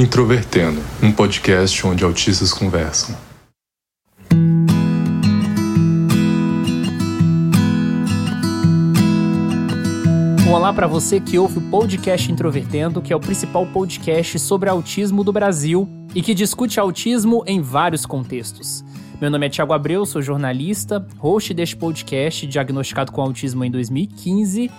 Introvertendo, um podcast onde autistas conversam. Olá para você que ouve o podcast Introvertendo, que é o principal podcast sobre autismo do Brasil e que discute autismo em vários contextos. Meu nome é Thiago Abreu, sou jornalista, host deste podcast, diagnosticado com autismo em 2015.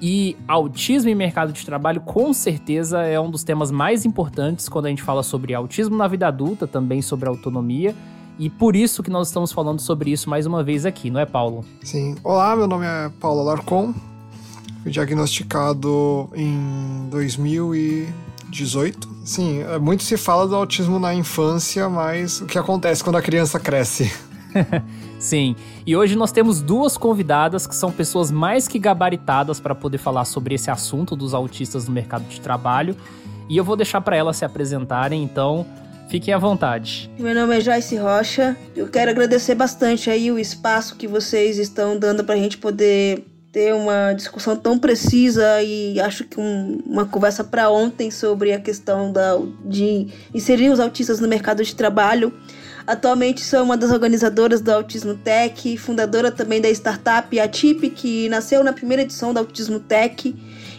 E autismo e mercado de trabalho, com certeza, é um dos temas mais importantes quando a gente fala sobre autismo na vida adulta, também sobre autonomia. E por isso que nós estamos falando sobre isso mais uma vez aqui, não é, Paulo? Sim. Olá, meu nome é Paulo Alarcon. Fui diagnosticado em 2018. Sim, é, muito se fala do autismo na infância, mas o que acontece quando a criança cresce? Sim, e hoje nós temos duas convidadas que são pessoas mais que gabaritadas para poder falar sobre esse assunto dos autistas no mercado de trabalho. E eu vou deixar para elas se apresentarem, então fiquem à vontade. Meu nome é Joyce Rocha. Eu quero agradecer bastante aí o espaço que vocês estão dando para a gente poder ter uma discussão tão precisa e acho que um, uma conversa para ontem sobre a questão da, de inserir os autistas no mercado de trabalho. Atualmente sou uma das organizadoras do Autismo Tech, fundadora também da startup Atip, que nasceu na primeira edição do Autismo Tech.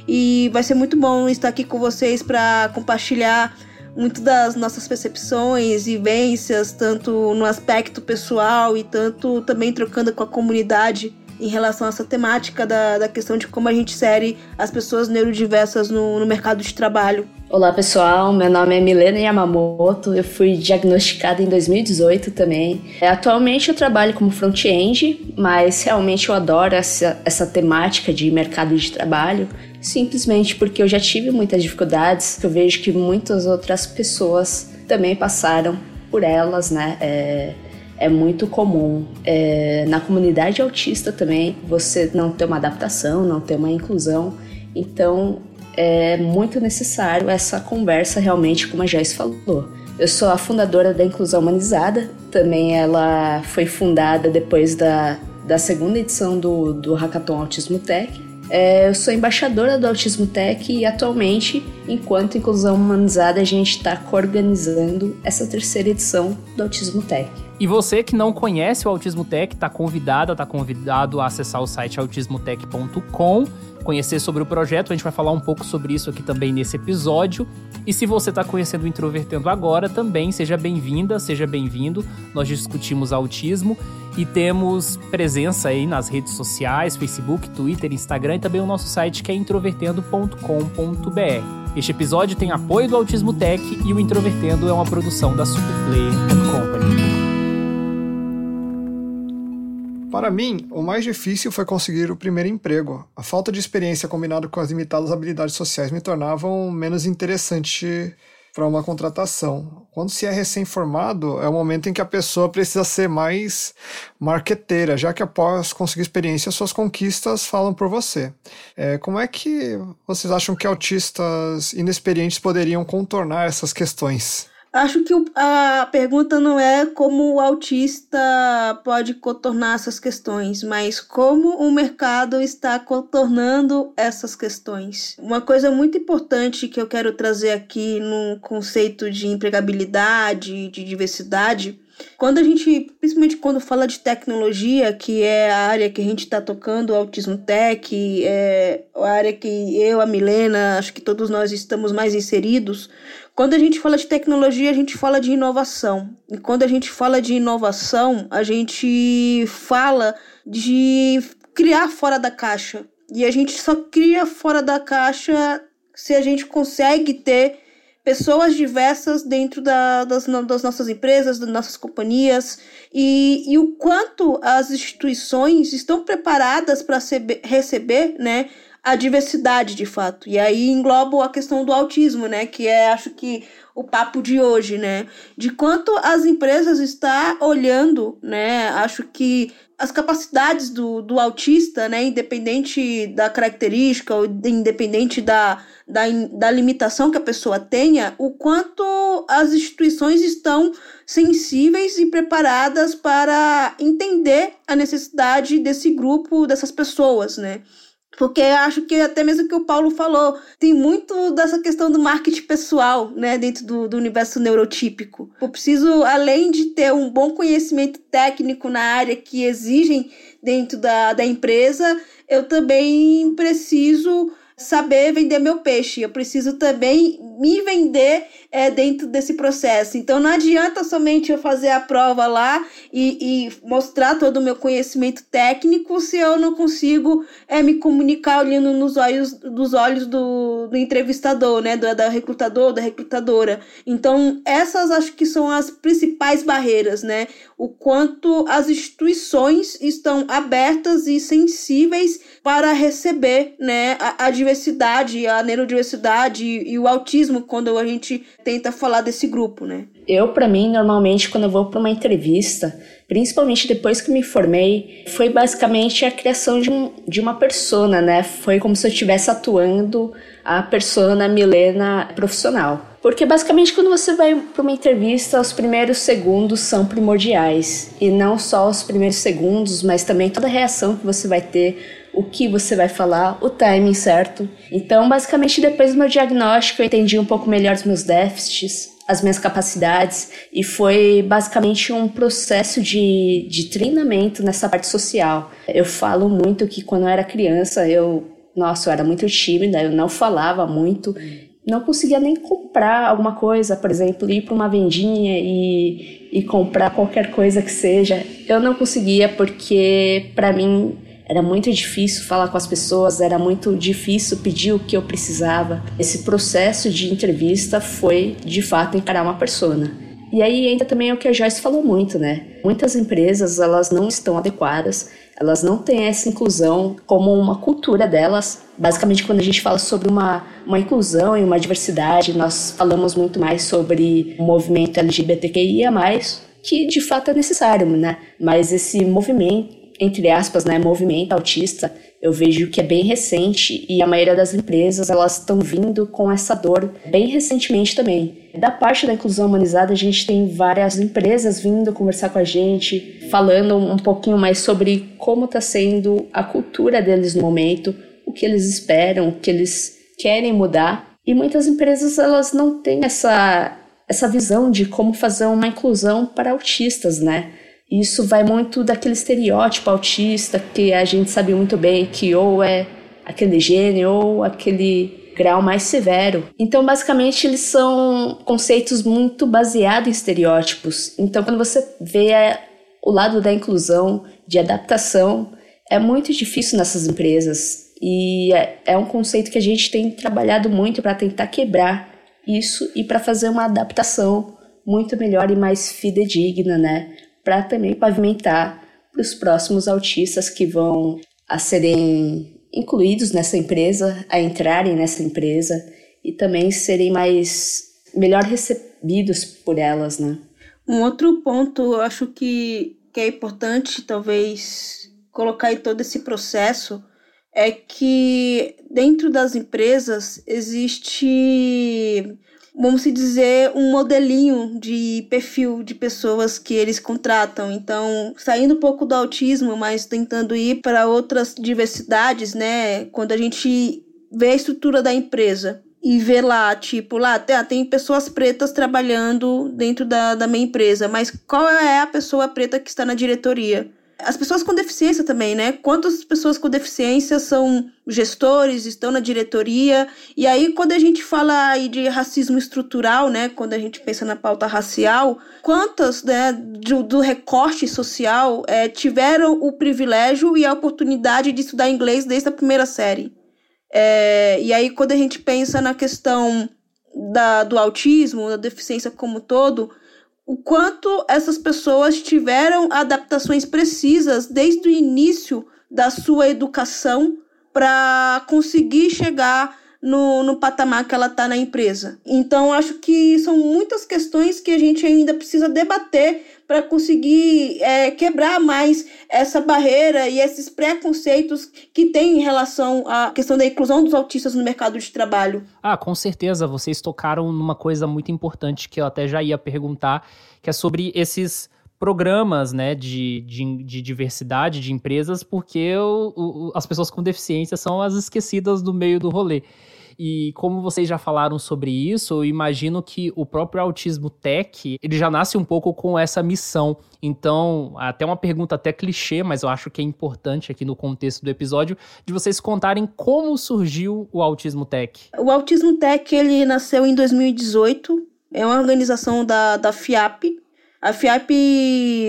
E vai ser muito bom estar aqui com vocês para compartilhar muito das nossas percepções e vivências, tanto no aspecto pessoal e tanto também trocando com a comunidade em relação a essa temática da, da questão de como a gente insere as pessoas neurodiversas no, no mercado de trabalho. Olá pessoal, meu nome é Milena Yamamoto, eu fui diagnosticada em 2018 também. É, atualmente eu trabalho como front-end, mas realmente eu adoro essa, essa temática de mercado de trabalho, simplesmente porque eu já tive muitas dificuldades, eu vejo que muitas outras pessoas também passaram por elas, né? É, é muito comum é, na comunidade autista também você não ter uma adaptação, não ter uma inclusão. Então é muito necessário essa conversa realmente, como a Joyce falou. Eu sou a fundadora da Inclusão Humanizada, também ela foi fundada depois da, da segunda edição do, do Hackathon Autismo Tech. É, eu sou embaixadora do Autismo Tech e atualmente, enquanto Inclusão Humanizada, a gente está coorganizando essa terceira edição do Autismo Tech. E você que não conhece o Autismo Tech, está convidada, está convidado a acessar o site autismotech.com, conhecer sobre o projeto. A gente vai falar um pouco sobre isso aqui também nesse episódio. E se você está conhecendo o Introvertendo agora, também seja bem-vinda, seja bem-vindo. Nós discutimos autismo e temos presença aí nas redes sociais, Facebook, Twitter, Instagram e também o nosso site que é introvertendo.com.br. Este episódio tem apoio do Autismo Tech e o Introvertendo é uma produção da Superplay Para mim, o mais difícil foi conseguir o primeiro emprego. A falta de experiência combinada com as limitadas habilidades sociais me tornavam menos interessante para uma contratação. Quando se é recém-formado, é o momento em que a pessoa precisa ser mais marqueteira, já que após conseguir experiência, suas conquistas falam por você. É, como é que vocês acham que autistas inexperientes poderiam contornar essas questões? Acho que a pergunta não é como o autista pode contornar essas questões, mas como o mercado está contornando essas questões. Uma coisa muito importante que eu quero trazer aqui no conceito de empregabilidade, de diversidade, quando a gente, principalmente quando fala de tecnologia, que é a área que a gente está tocando, o Autismo Tech, é a área que eu, a Milena, acho que todos nós estamos mais inseridos. Quando a gente fala de tecnologia, a gente fala de inovação. E quando a gente fala de inovação, a gente fala de criar fora da caixa. E a gente só cria fora da caixa se a gente consegue ter pessoas diversas dentro da, das, das, nossas empresas, das nossas companhias, e, e o quanto as instituições estão preparadas para receber né, a diversidade de fato. E aí engloba a questão do autismo, né, que é, acho que, o papo de hoje, né, de quanto as empresas estão olhando, né, acho que as capacidades do, do autista, né, independente da característica, ou independente da, da, da limitação que a pessoa tenha, o quanto as instituições estão sensíveis e preparadas para entender a necessidade desse grupo, dessas pessoas, né. Porque acho que até mesmo que o Paulo falou, tem muito dessa questão do marketing pessoal, né, dentro do, do universo neurotípico. Eu preciso, além de ter um bom conhecimento técnico na área que exigem dentro da, da empresa, eu também preciso saber vender meu peixe. Eu preciso também me vender é, dentro desse processo. Então não adianta somente eu fazer a prova lá e, e mostrar todo o meu conhecimento técnico se eu não consigo é, me comunicar olhando nos olhos dos olhos do, do entrevistador, né? Do, da recrutador, da recrutadora. Então, essas acho que são as principais barreiras, né? O quanto as instituições estão abertas e sensíveis para receber né, a, a diversidade, a neurodiversidade e, e o autismo quando a gente tenta falar desse grupo, né? Eu, para mim, normalmente, quando eu vou para uma entrevista, principalmente depois que me formei, foi basicamente a criação de, um, de uma persona, né? Foi como se eu estivesse atuando a persona Milena profissional. Porque basicamente quando você vai para uma entrevista, os primeiros segundos são primordiais. E não só os primeiros segundos, mas também toda a reação que você vai ter o que você vai falar, o timing certo. Então, basicamente, depois do meu diagnóstico, eu entendi um pouco melhor os meus déficits, as minhas capacidades, e foi basicamente um processo de, de treinamento nessa parte social. Eu falo muito que quando eu era criança, eu, nossa, eu era muito tímida, eu não falava muito, não conseguia nem comprar alguma coisa, por exemplo, ir para uma vendinha e, e comprar qualquer coisa que seja. Eu não conseguia porque, para mim, era muito difícil falar com as pessoas, era muito difícil pedir o que eu precisava. Esse processo de entrevista foi, de fato, encarar uma persona. E aí entra também o que a Joyce falou muito, né? Muitas empresas, elas não estão adequadas, elas não têm essa inclusão como uma cultura delas. Basicamente, quando a gente fala sobre uma, uma inclusão e uma diversidade, nós falamos muito mais sobre o movimento LGBTQIA+, que de fato é necessário, né? Mas esse movimento entre aspas, né, movimento autista, eu vejo que é bem recente e a maioria das empresas elas estão vindo com essa dor bem recentemente também. Da parte da inclusão humanizada, a gente tem várias empresas vindo conversar com a gente, falando um pouquinho mais sobre como está sendo a cultura deles no momento, o que eles esperam, o que eles querem mudar. E muitas empresas elas não têm essa essa visão de como fazer uma inclusão para autistas, né? Isso vai muito daquele estereótipo autista que a gente sabe muito bem que ou é aquele gênio ou aquele grau mais severo. Então, basicamente, eles são conceitos muito baseados em estereótipos. Então, quando você vê o lado da inclusão, de adaptação, é muito difícil nessas empresas. E é, é um conceito que a gente tem trabalhado muito para tentar quebrar isso e para fazer uma adaptação muito melhor e mais fidedigna, né? Para também pavimentar para os próximos autistas que vão a serem incluídos nessa empresa, a entrarem nessa empresa e também serem mais melhor recebidos por elas, né? Um outro ponto, eu acho que, que é importante talvez colocar em todo esse processo é que dentro das empresas existe vamos se dizer, um modelinho de perfil de pessoas que eles contratam. Então, saindo um pouco do autismo, mas tentando ir para outras diversidades, né? Quando a gente vê a estrutura da empresa e vê lá, tipo, lá tem, tem pessoas pretas trabalhando dentro da, da minha empresa, mas qual é a pessoa preta que está na diretoria? As pessoas com deficiência também, né? Quantas pessoas com deficiência são gestores, estão na diretoria? E aí, quando a gente fala aí de racismo estrutural, né? Quando a gente pensa na pauta racial, quantas, né, do, do recorte social é, tiveram o privilégio e a oportunidade de estudar inglês desde a primeira série? É, e aí, quando a gente pensa na questão da, do autismo, da deficiência como todo, o quanto essas pessoas tiveram adaptações precisas desde o início da sua educação para conseguir chegar no, no patamar que ela está na empresa. Então, acho que são muitas questões que a gente ainda precisa debater para conseguir é, quebrar mais essa barreira e esses preconceitos que tem em relação à questão da inclusão dos autistas no mercado de trabalho. Ah, com certeza, vocês tocaram numa coisa muito importante que eu até já ia perguntar, que é sobre esses programas né, de, de, de, diversidade de empresas, porque o, o, as pessoas com deficiência são as esquecidas do meio do rolê. E como vocês já falaram sobre isso, eu imagino que o próprio Autismo Tech, ele já nasce um pouco com essa missão. Então, até uma pergunta até clichê, mas eu acho que é importante aqui no contexto do episódio, de vocês contarem como surgiu o Autismo Tech. O Autismo Tech, ele nasceu em 2018, é uma organização da, da FIAP, a FIAP,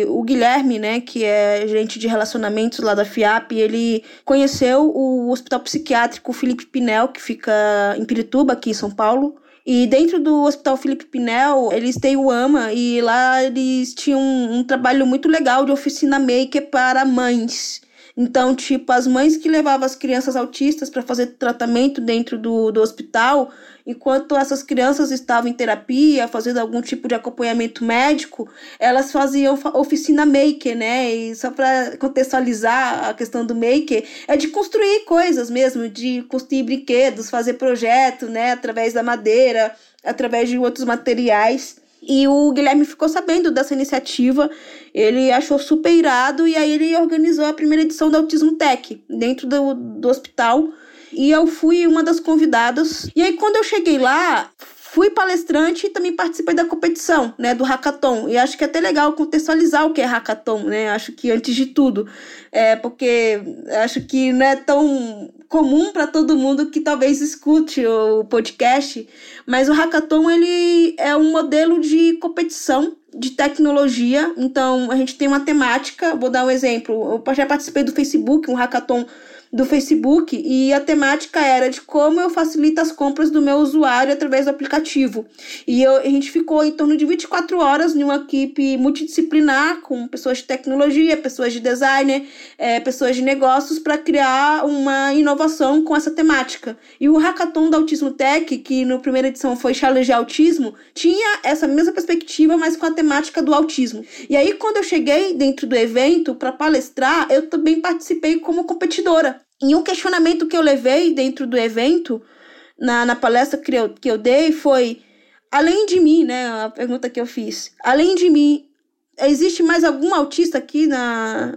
o Guilherme, né, que é gerente de relacionamentos lá da FIAP, ele conheceu o Hospital Psiquiátrico Felipe Pinel, que fica em Pirituba, aqui em São Paulo. E dentro do Hospital Felipe Pinel, eles têm o AMA e lá eles tinham um, um trabalho muito legal de oficina maker para mães. Então, tipo, as mães que levavam as crianças autistas para fazer tratamento dentro do, do hospital, enquanto essas crianças estavam em terapia, fazendo algum tipo de acompanhamento médico, elas faziam oficina maker, né? E só para contextualizar a questão do maker, é de construir coisas mesmo, de construir brinquedos, fazer projeto, né? Através da madeira, através de outros materiais. E o Guilherme ficou sabendo dessa iniciativa, ele achou super irado e aí ele organizou a primeira edição do Autismo Tech dentro do, do hospital e eu fui uma das convidadas. E aí, quando eu cheguei lá, fui palestrante e também participei da competição, né, do hackathon. E acho que é até legal contextualizar o que é hackathon, né? Acho que antes de tudo, é porque acho que não é tão comum para todo mundo que talvez escute o podcast, mas o hackathon ele é um modelo de competição de tecnologia. Então, a gente tem uma temática, vou dar um exemplo. Eu já participei do Facebook, um hackathon do Facebook e a temática era de como eu facilito as compras do meu usuário através do aplicativo. E eu, a gente ficou em torno de 24 horas em uma equipe multidisciplinar com pessoas de tecnologia, pessoas de designer, é, pessoas de negócios para criar uma inovação com essa temática. E o hackathon da Autismo Tech, que na primeira edição foi Challenge Autismo, tinha essa mesma perspectiva, mas com a temática do autismo. E aí quando eu cheguei dentro do evento para palestrar, eu também participei como competidora. E um questionamento que eu levei dentro do evento, na, na palestra que eu, que eu dei, foi: além de mim, né? A pergunta que eu fiz, além de mim, existe mais algum autista aqui na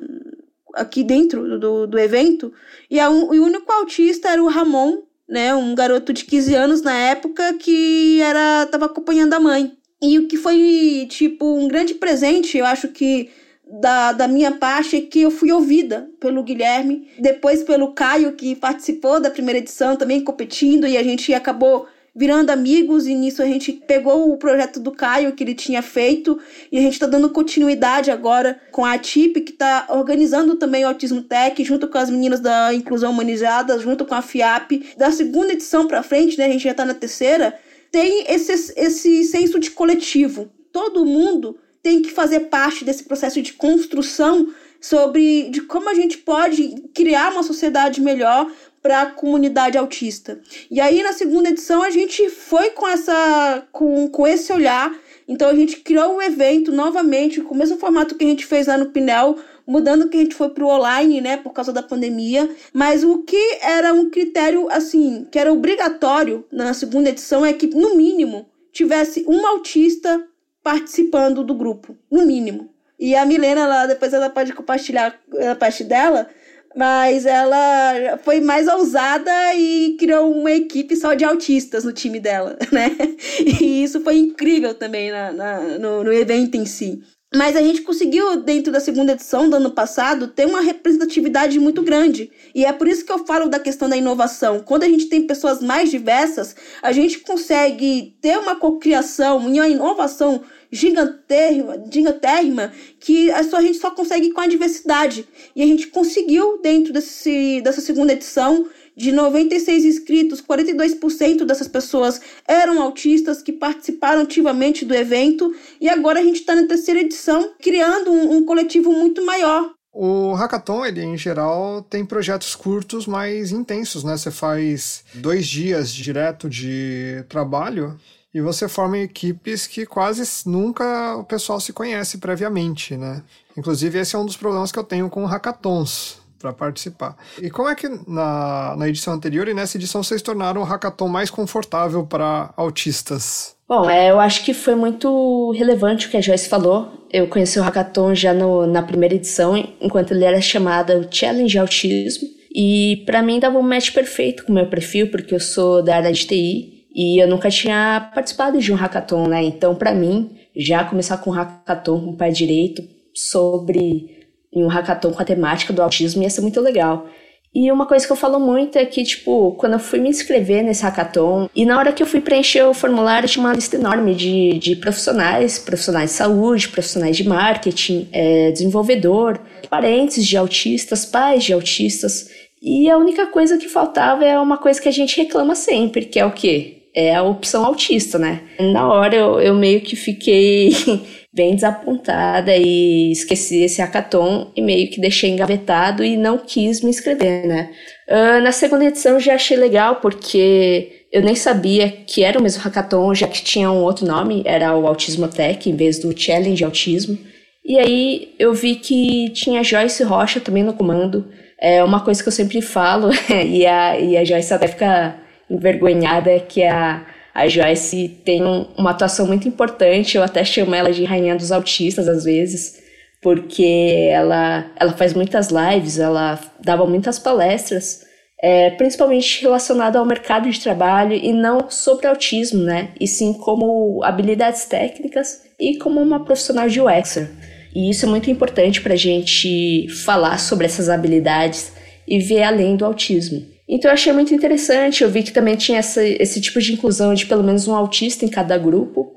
aqui dentro do, do evento? E, a, o único autista era o Ramon, né? Um garoto de 15 anos na época que era tava acompanhando a mãe. E o que foi, tipo, um grande presente, eu acho que da, da minha parte é que eu fui ouvida pelo Guilherme, depois pelo Caio, que participou da primeira edição também competindo, e a gente acabou virando amigos, e nisso a gente pegou o projeto do Caio que ele tinha feito, e a gente está dando continuidade agora com a TIP, que está organizando também o Autismo Tech, junto com as meninas da Inclusão Humanizada, junto com a FIAP. Da segunda edição para frente, né, a gente já está na terceira, tem esse, esse senso de coletivo. Todo mundo tem que fazer parte desse processo de construção sobre de como a gente pode criar uma sociedade melhor para a comunidade autista. E aí na segunda edição a gente foi com essa com, com esse olhar, então a gente criou o evento novamente com o mesmo formato que a gente fez lá no Pinel, mudando que a gente foi para o online, né, por causa da pandemia, mas o que era um critério assim, que era obrigatório na segunda edição é que no mínimo tivesse um autista participando do grupo, no mínimo. E a Milena, ela, depois ela pode compartilhar a parte dela, mas ela foi mais ousada e criou uma equipe só de autistas no time dela, né? E isso foi incrível também na, na no, no evento em si. Mas a gente conseguiu, dentro da segunda edição do ano passado, ter uma representatividade muito grande. E é por isso que eu falo da questão da inovação. Quando a gente tem pessoas mais diversas, a gente consegue ter uma cocriação e uma inovação gigantérrima, gigantérrima que a, gente só consegue com a diversidade. E a gente conseguiu, dentro desse, dessa segunda edição, de 96 inscritos, 42% dessas pessoas eram autistas que participaram ativamente do evento. E agora a gente está na terceira edição, criando um, um coletivo muito maior. O hackathon, ele em geral tem projetos curtos, mais intensos, né? Você faz dois dias direto de trabalho e você forma equipes que quase nunca o pessoal se conhece previamente, né? Inclusive, esse é um dos problemas que eu tenho com hackathons para participar. E como é que na, na edição anterior e nessa edição vocês tornaram o hackathon mais confortável para autistas? Bom, é, eu acho que foi muito relevante o que a Joyce falou. Eu conheci o Hackathon já no, na primeira edição, enquanto ele era chamado Challenge Autismo. E para mim dava um match perfeito com o meu perfil, porque eu sou da área de TI e eu nunca tinha participado de um hackathon, né? Então, para mim, já começar com um hackathon com o pé direito sobre um hackathon com a temática do autismo ia ser muito legal. E uma coisa que eu falo muito é que, tipo, quando eu fui me inscrever nesse hackathon, e na hora que eu fui preencher o formulário, tinha uma lista enorme de, de profissionais, profissionais de saúde, profissionais de marketing, é, desenvolvedor, parentes de autistas, pais de autistas. E a única coisa que faltava é uma coisa que a gente reclama sempre, que é o quê? É a opção autista, né? Na hora eu, eu meio que fiquei bem desapontada e esqueci esse hackathon e meio que deixei engavetado e não quis me inscrever, né? Uh, na segunda edição já achei legal porque eu nem sabia que era o mesmo hackathon, já que tinha um outro nome, era o Autismo Tech em vez do Challenge Autismo. E aí eu vi que tinha Joyce Rocha também no comando. É uma coisa que eu sempre falo, e, a, e a Joyce até fica envergonhada, que a a Joyce tem um, uma atuação muito importante, eu até chamo ela de rainha dos autistas às vezes, porque ela, ela faz muitas lives, ela dava muitas palestras, é, principalmente relacionado ao mercado de trabalho e não sobre autismo, né? E sim como habilidades técnicas e como uma profissional de UXer. E isso é muito importante para a gente falar sobre essas habilidades e ver além do autismo. Então eu achei muito interessante, eu vi que também tinha essa, esse tipo de inclusão de pelo menos um autista em cada grupo.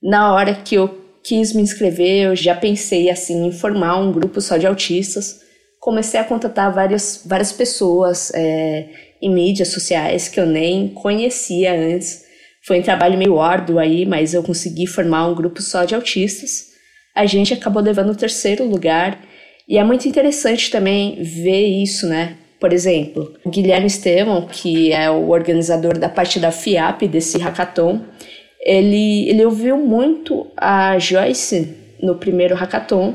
Na hora que eu quis me inscrever, eu já pensei assim em formar um grupo só de autistas. Comecei a contatar várias, várias pessoas é, em mídias sociais que eu nem conhecia antes. Foi um trabalho meio árduo aí, mas eu consegui formar um grupo só de autistas. A gente acabou levando o terceiro lugar. E é muito interessante também ver isso, né? Por exemplo, o Guilherme Estevam, que é o organizador da parte da FIAP desse hackathon, ele, ele ouviu muito a Joyce no primeiro hackathon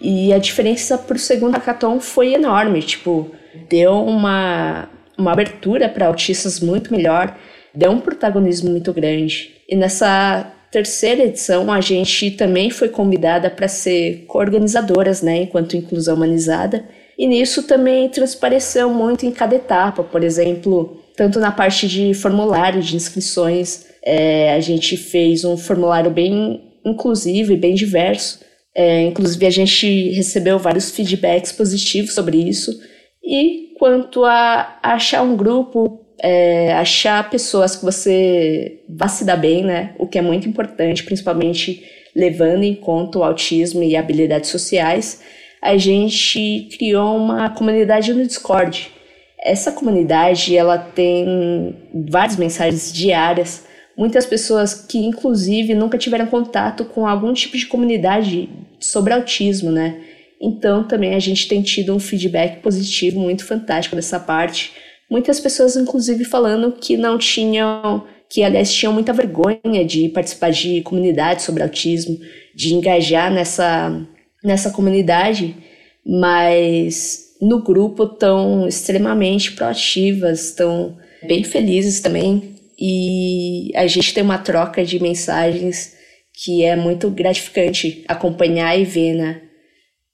e a diferença para o segundo hackathon foi enorme. Tipo, deu uma, uma abertura para autistas muito melhor, deu um protagonismo muito grande. E nessa terceira edição, a gente também foi convidada para ser co-organizadoras, né, enquanto Inclusão Humanizada. E nisso também transpareceu muito em cada etapa, por exemplo, tanto na parte de formulário de inscrições, é, a gente fez um formulário bem inclusivo e bem diverso. É, inclusive, a gente recebeu vários feedbacks positivos sobre isso. E quanto a achar um grupo, é, achar pessoas que você vá se dar bem, né? O que é muito importante, principalmente levando em conta o autismo e habilidades sociais a gente criou uma comunidade no Discord. Essa comunidade ela tem várias mensagens diárias, muitas pessoas que inclusive nunca tiveram contato com algum tipo de comunidade sobre autismo, né? Então também a gente tem tido um feedback positivo muito fantástico dessa parte. Muitas pessoas inclusive falando que não tinham, que aliás tinham muita vergonha de participar de comunidades sobre autismo, de engajar nessa nessa comunidade, mas no grupo estão extremamente proativas, estão bem felizes também. E a gente tem uma troca de mensagens que é muito gratificante acompanhar e ver, né?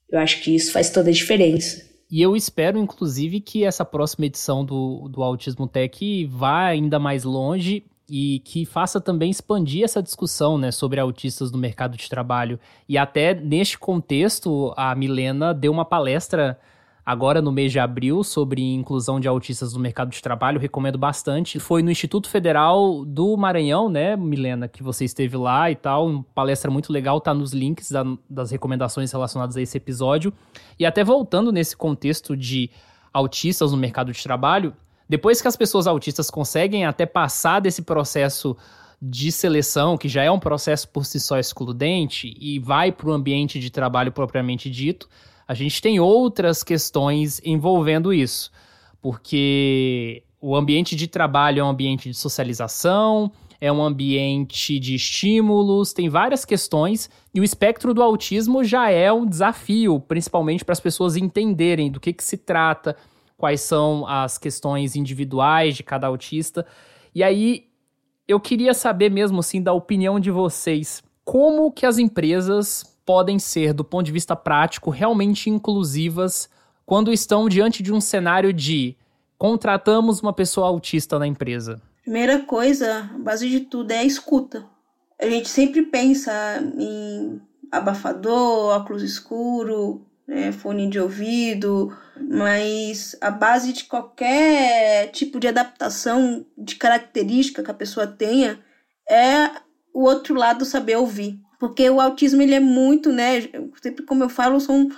Eu acho que isso faz toda a diferença. E eu espero, inclusive, que essa próxima edição do, do Autismo Tech vá ainda mais longe e que faça também expandir essa discussão né, sobre autistas no mercado de trabalho. E até neste contexto, a Milena deu uma palestra agora no mês de abril sobre inclusão de autistas no mercado de trabalho, recomendo bastante. Foi no Instituto Federal do Maranhão, né, Milena, que você esteve lá e tal, uma palestra muito legal, tá nos links da, das recomendações relacionadas a esse episódio. E até voltando nesse contexto de autistas no mercado de trabalho, depois que as pessoas autistas conseguem até passar desse processo de seleção, que já é um processo por si só excludente, e vai para o ambiente de trabalho propriamente dito, a gente tem outras questões envolvendo isso. Porque o ambiente de trabalho é um ambiente de socialização, é um ambiente de estímulos, tem várias questões, e o espectro do autismo já é um desafio, principalmente para as pessoas entenderem do que, que se trata quais são as questões individuais de cada autista. E aí Eu queria saber mesmo assim da opinião de vocês. Como que as empresas podem ser, do ponto de vista prático, realmente inclusivas quando estão diante de um cenário de contratamos uma pessoa autista na empresa? Primeira coisa, a base de tudo é a escuta. A gente sempre pensa em abafador, óculos escuro, né, fone de ouvido, mas a base de qualquer tipo de adaptação de característica que a pessoa tenha é o outro lado saber ouvir. Porque o autismo ele é muito, né, sempre como eu falo, são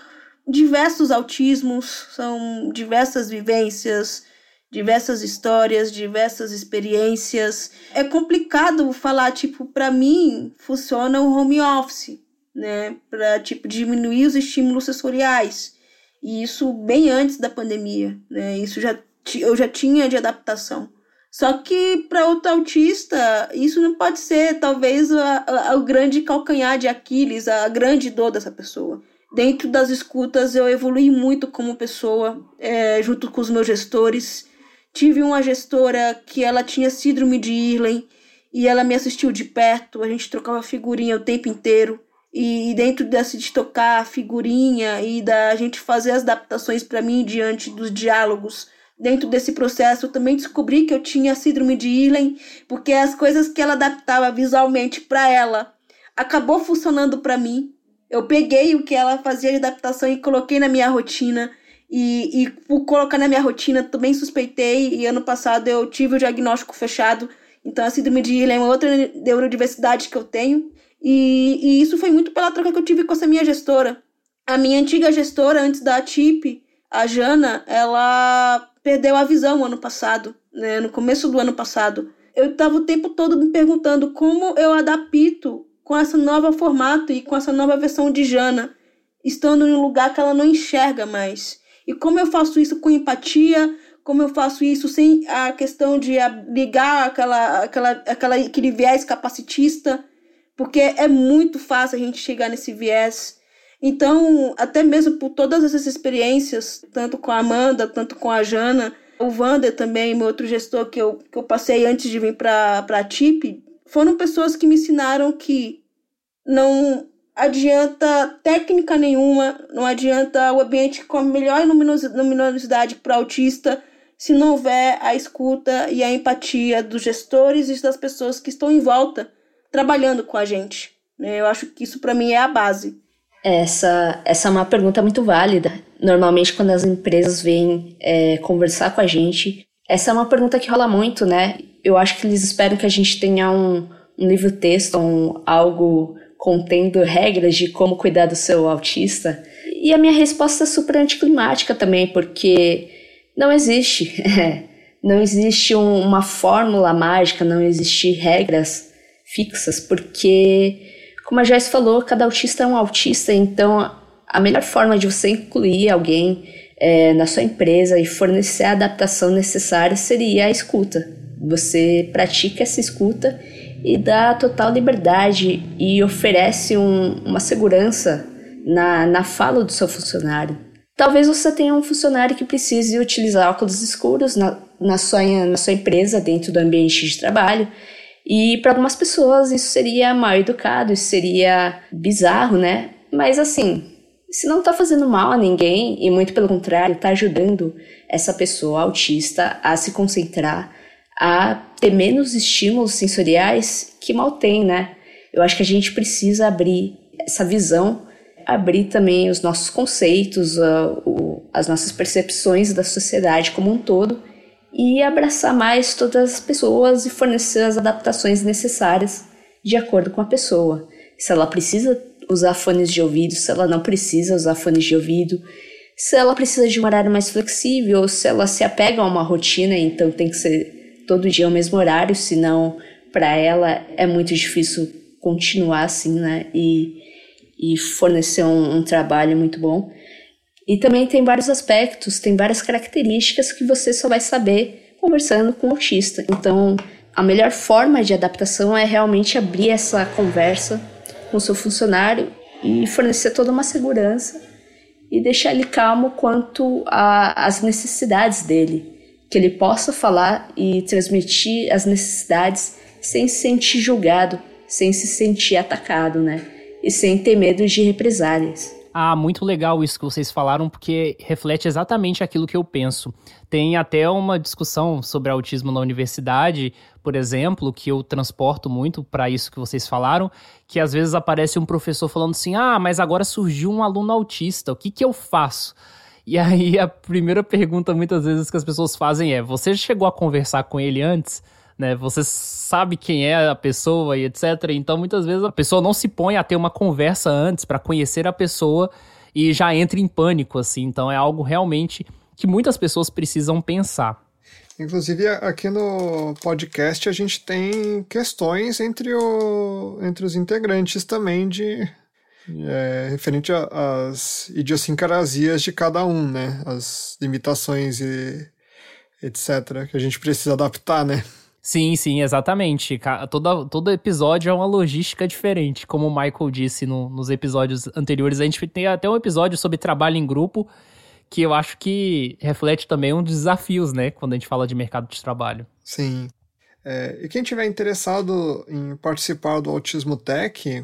diversos autismos, são diversas vivências, diversas histórias, diversas experiências. É complicado falar, tipo, para mim funciona o home office, né, para tipo diminuir os estímulos sensoriais. E isso bem antes da pandemia, né? Isso já eu já tinha de adaptação. Só que para outro autista, isso não pode ser talvez a, a, o grande calcanhar de Aquiles, a grande dor dessa pessoa. Dentro das escutas, eu evolui muito como pessoa, é, junto com os meus gestores. Tive uma gestora que ela tinha síndrome de Irlen e ela me assistiu de perto, a gente trocava figurinha o tempo inteiro. E dentro dessa de tocar figurinha e da gente fazer as adaptações para mim diante dos diálogos, dentro desse processo eu também descobri que eu tinha síndrome de Irlen, porque as coisas que ela adaptava visualmente para ela acabou funcionando para mim. Eu peguei o que ela fazia de adaptação e coloquei na minha rotina. E, e por colocar na minha rotina também suspeitei. E ano passado eu tive o diagnóstico fechado. Então a síndrome de Irlen é outra neurodiversidade que eu tenho. E, e isso foi muito pela troca que eu tive com essa minha gestora. A minha antiga gestora, antes da TIP, a Jana, ela perdeu a visão ano passado, né, no começo do ano passado. Eu estava o tempo todo me perguntando como eu adapto com essa nova formato e com essa nova versão de Jana, estando em um lugar que ela não enxerga mais. E como eu faço isso com empatia, como eu faço isso sem a questão de ligar aquela, aquela, aquela, aquele viés capacitista porque é muito fácil a gente chegar nesse viés. Então, até mesmo por todas essas experiências, tanto com a Amanda, tanto com a Jana, o Vander também, meu outro gestor que eu, que eu passei antes de vir para a TIP, foram pessoas que me ensinaram que não adianta técnica nenhuma, não adianta o ambiente com a melhor luminosidade para autista se não houver a escuta e a empatia dos gestores e das pessoas que estão em volta trabalhando com a gente. Né? Eu acho que isso para mim é a base. Essa, essa é uma pergunta muito válida. Normalmente, quando as empresas vêm é, conversar com a gente, essa é uma pergunta que rola muito, né? Eu acho que eles esperam que a gente tenha um, um livro-texto, um, algo contendo regras de como cuidar do seu autista. E a minha resposta é super anticlimática também, porque não existe. não existe um, uma fórmula mágica, não existe regras fixas, porque, como a Joyce falou, cada autista é um autista, então a melhor forma de você incluir alguém é, na sua empresa e fornecer a adaptação necessária seria a escuta. Você pratica essa escuta e dá total liberdade e oferece um, uma segurança na, na fala do seu funcionário. Talvez você tenha um funcionário que precise utilizar óculos escuros na, na, sua, na sua empresa, dentro do ambiente de trabalho, e para algumas pessoas isso seria mal educado, isso seria bizarro, né? Mas assim, se não tá fazendo mal a ninguém, e muito pelo contrário, tá ajudando essa pessoa autista a se concentrar, a ter menos estímulos sensoriais que mal tem, né? Eu acho que a gente precisa abrir essa visão, abrir também os nossos conceitos, o, as nossas percepções da sociedade como um todo e abraçar mais todas as pessoas e fornecer as adaptações necessárias de acordo com a pessoa. Se ela precisa usar fones de ouvido, se ela não precisa usar fones de ouvido, se ela precisa de um horário mais flexível, se ela se apega a uma rotina, então tem que ser todo dia o mesmo horário, senão para ela é muito difícil continuar assim, né? E, e fornecer um, um trabalho muito bom. E também tem vários aspectos, tem várias características que você só vai saber conversando com o autista. Então, a melhor forma de adaptação é realmente abrir essa conversa com o seu funcionário e fornecer toda uma segurança e deixar ele calmo quanto às necessidades dele, que ele possa falar e transmitir as necessidades sem se sentir julgado, sem se sentir atacado, né? E sem ter medo de represálias. Ah, muito legal isso que vocês falaram, porque reflete exatamente aquilo que eu penso. Tem até uma discussão sobre autismo na universidade, por exemplo, que eu transporto muito para isso que vocês falaram, que às vezes aparece um professor falando assim: ah, mas agora surgiu um aluno autista, o que, que eu faço? E aí a primeira pergunta muitas vezes que as pessoas fazem é: você chegou a conversar com ele antes? Né? Você sabe quem é a pessoa e etc. Então muitas vezes a pessoa não se põe a ter uma conversa antes para conhecer a pessoa e já entra em pânico assim. Então é algo realmente que muitas pessoas precisam pensar. Inclusive, aqui no podcast a gente tem questões entre, o, entre os integrantes também de é, referente às idiosincrasias de cada um, né? As limitações e etc. que a gente precisa adaptar, né? Sim, sim, exatamente. Todo, todo episódio é uma logística diferente, como o Michael disse no, nos episódios anteriores. A gente tem até um episódio sobre trabalho em grupo, que eu acho que reflete também um dos desafios, né, quando a gente fala de mercado de trabalho. Sim. É, e quem tiver interessado em participar do Autismo Tech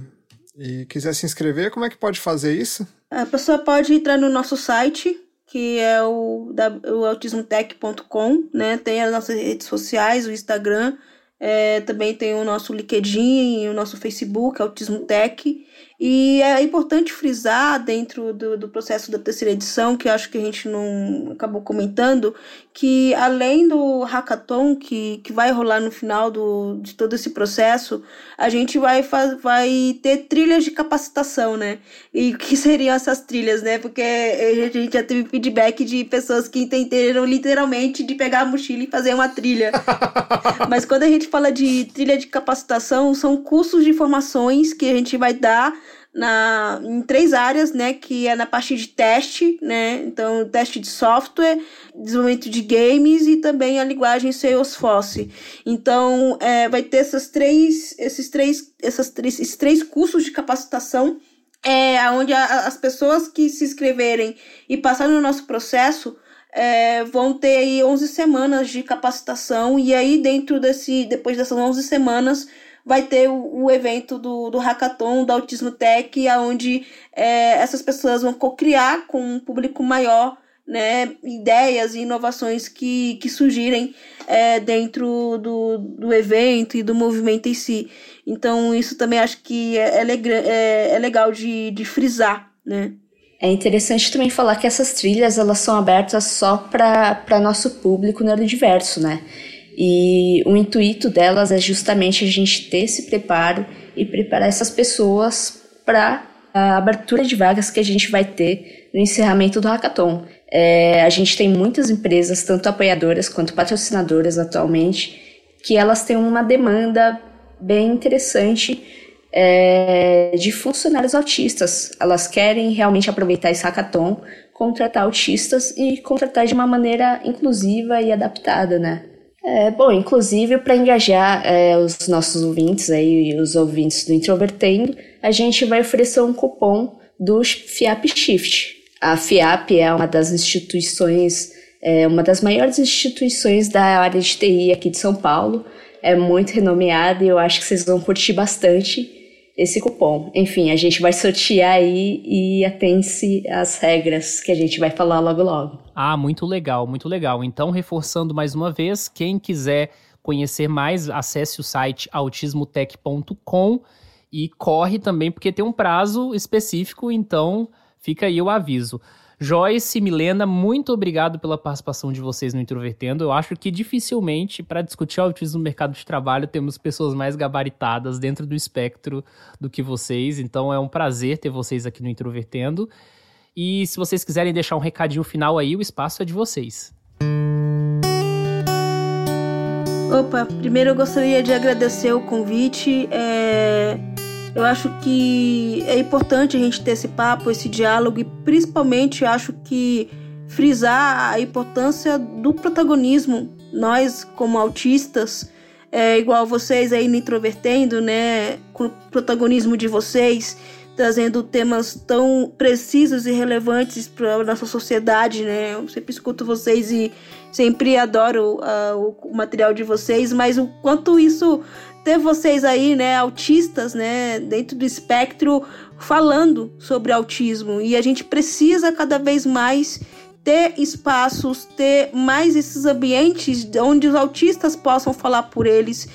e quiser se inscrever, como é que pode fazer isso? A pessoa pode entrar no nosso site, que é o, o autismotech.com, né? Tem as nossas redes sociais, o Instagram, é, também tem o nosso LinkedIn, o nosso Facebook, Autismo Tech. E é importante frisar dentro do, do processo da terceira edição, que acho que a gente não acabou comentando, que além do hackathon que, que vai rolar no final do, de todo esse processo, a gente vai, faz, vai ter trilhas de capacitação, né? E o que seriam essas trilhas, né? Porque a gente já teve feedback de pessoas que entenderam literalmente de pegar a mochila e fazer uma trilha. Mas quando a gente fala de trilha de capacitação, são cursos de formações que a gente vai dar na, em três áreas, né? Que é na parte de teste, né? Então, teste de software, desenvolvimento de games e também a linguagem Salesforce. Então, é, vai ter essas três, esses três, essas três, esses três cursos de capacitação, é, onde a, as pessoas que se inscreverem e passarem no nosso processo é, vão ter aí 11 semanas de capacitação e aí dentro desse, depois dessas 11 semanas, vai ter o, o evento do, do Hackathon, do Autismo Tech, onde é, essas pessoas vão co-criar com um público maior né, ideias e inovações que, que surgirem é, dentro do, do evento e do movimento em si. Então, isso também acho que é, é, é, é legal de, de frisar, né? É interessante também falar que essas trilhas elas são abertas só para nosso público neurodiverso, né? E o intuito delas é justamente a gente ter esse preparo e preparar essas pessoas para a abertura de vagas que a gente vai ter no encerramento do hackathon. É, a gente tem muitas empresas, tanto apoiadoras quanto patrocinadoras atualmente, que elas têm uma demanda bem interessante é, de funcionários autistas. Elas querem realmente aproveitar esse hackathon, contratar autistas e contratar de uma maneira inclusiva e adaptada, né? É, bom, inclusive para engajar é, os nossos ouvintes aí, os ouvintes do Introvertendo, a gente vai oferecer um cupom do FIAP Shift. A FIAP é uma das instituições, é uma das maiores instituições da área de TI aqui de São Paulo. É muito renomeada e eu acho que vocês vão curtir bastante esse cupom. Enfim, a gente vai sortear aí e atente-se às regras que a gente vai falar logo logo. Ah, muito legal, muito legal. Então, reforçando mais uma vez, quem quiser conhecer mais, acesse o site autismotech.com e corre também, porque tem um prazo específico, então fica aí o aviso. Joyce, Milena, muito obrigado pela participação de vocês no Introvertendo. Eu acho que dificilmente, para discutir autismo no mercado de trabalho, temos pessoas mais gabaritadas dentro do espectro do que vocês. Então é um prazer ter vocês aqui no Introvertendo. E se vocês quiserem deixar um recadinho final aí, o espaço é de vocês. Opa, primeiro eu gostaria de agradecer o convite. É eu acho que é importante a gente ter esse papo, esse diálogo e principalmente acho que frisar a importância do protagonismo. Nós, como autistas, é igual vocês aí me introvertendo, né, com o protagonismo de vocês, trazendo temas tão precisos e relevantes para a nossa sociedade, né? Eu sempre escuto vocês e sempre adoro uh, o material de vocês, mas o quanto isso ter vocês aí, né, autistas, né, dentro do espectro falando sobre autismo e a gente precisa cada vez mais ter espaços, ter mais esses ambientes onde os autistas possam falar por eles.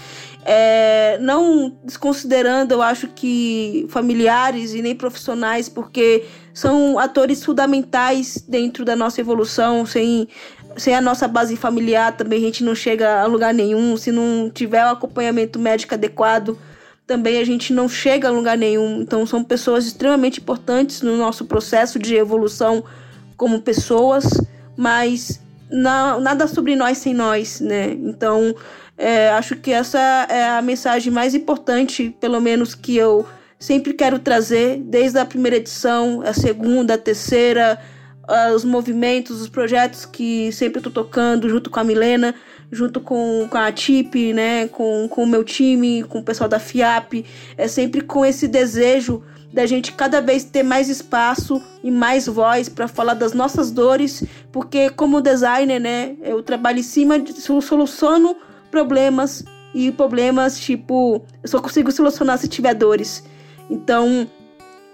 É, não desconsiderando, eu acho que familiares e nem profissionais, porque são atores fundamentais dentro da nossa evolução. Sem, sem a nossa base familiar, também a gente não chega a lugar nenhum. Se não tiver o acompanhamento médico adequado, também a gente não chega a lugar nenhum. Então, são pessoas extremamente importantes no nosso processo de evolução como pessoas, mas nada sobre nós sem nós, né? Então, é, acho que essa é a mensagem mais importante, pelo menos que eu sempre quero trazer, desde a primeira edição, a segunda, a terceira, os movimentos, os projetos que sempre estou tocando junto com a Milena junto com, com a TIP, né, com, com o meu time, com o pessoal da FIAP, é sempre com esse desejo da gente cada vez ter mais espaço e mais voz para falar das nossas dores, porque como designer, né, eu trabalho em cima de soluciono problemas e problemas tipo, eu só consigo solucionar se tiver dores. Então,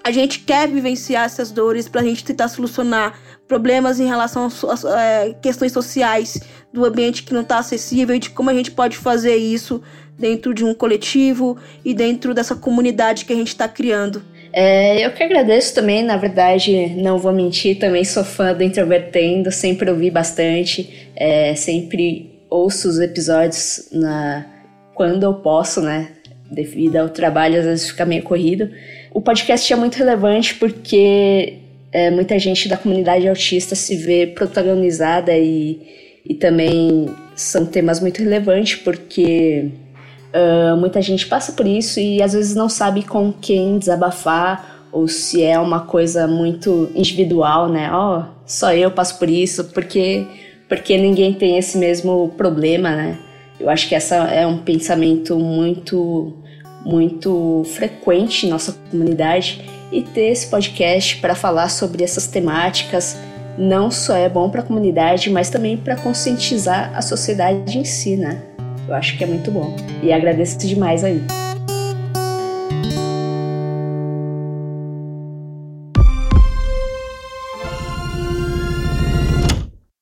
a gente quer vivenciar essas dores para a gente tentar solucionar problemas em relação a, é, questões sociais do ambiente que não está acessível e de como a gente pode fazer isso dentro de um coletivo e dentro dessa comunidade que a gente está criando. É, eu que agradeço também, na verdade, não vou mentir, também sou fã do Introvertendo, sempre ouvi bastante, é, sempre ouço os episódios na, quando eu posso, né? Devido ao trabalho, às vezes fica meio corrido. O podcast é muito relevante porque é, muita gente da comunidade autista se vê protagonizada e, e também são temas muito relevantes porque uh, muita gente passa por isso e às vezes não sabe com quem desabafar ou se é uma coisa muito individual, né? Ó, oh, só eu passo por isso, porque porque ninguém tem esse mesmo problema, né? Eu acho que essa é um pensamento muito muito frequente em nossa comunidade e ter esse podcast para falar sobre essas temáticas não só é bom para a comunidade, mas também para conscientizar a sociedade em si, né? Eu acho que é muito bom. E agradeço demais aí.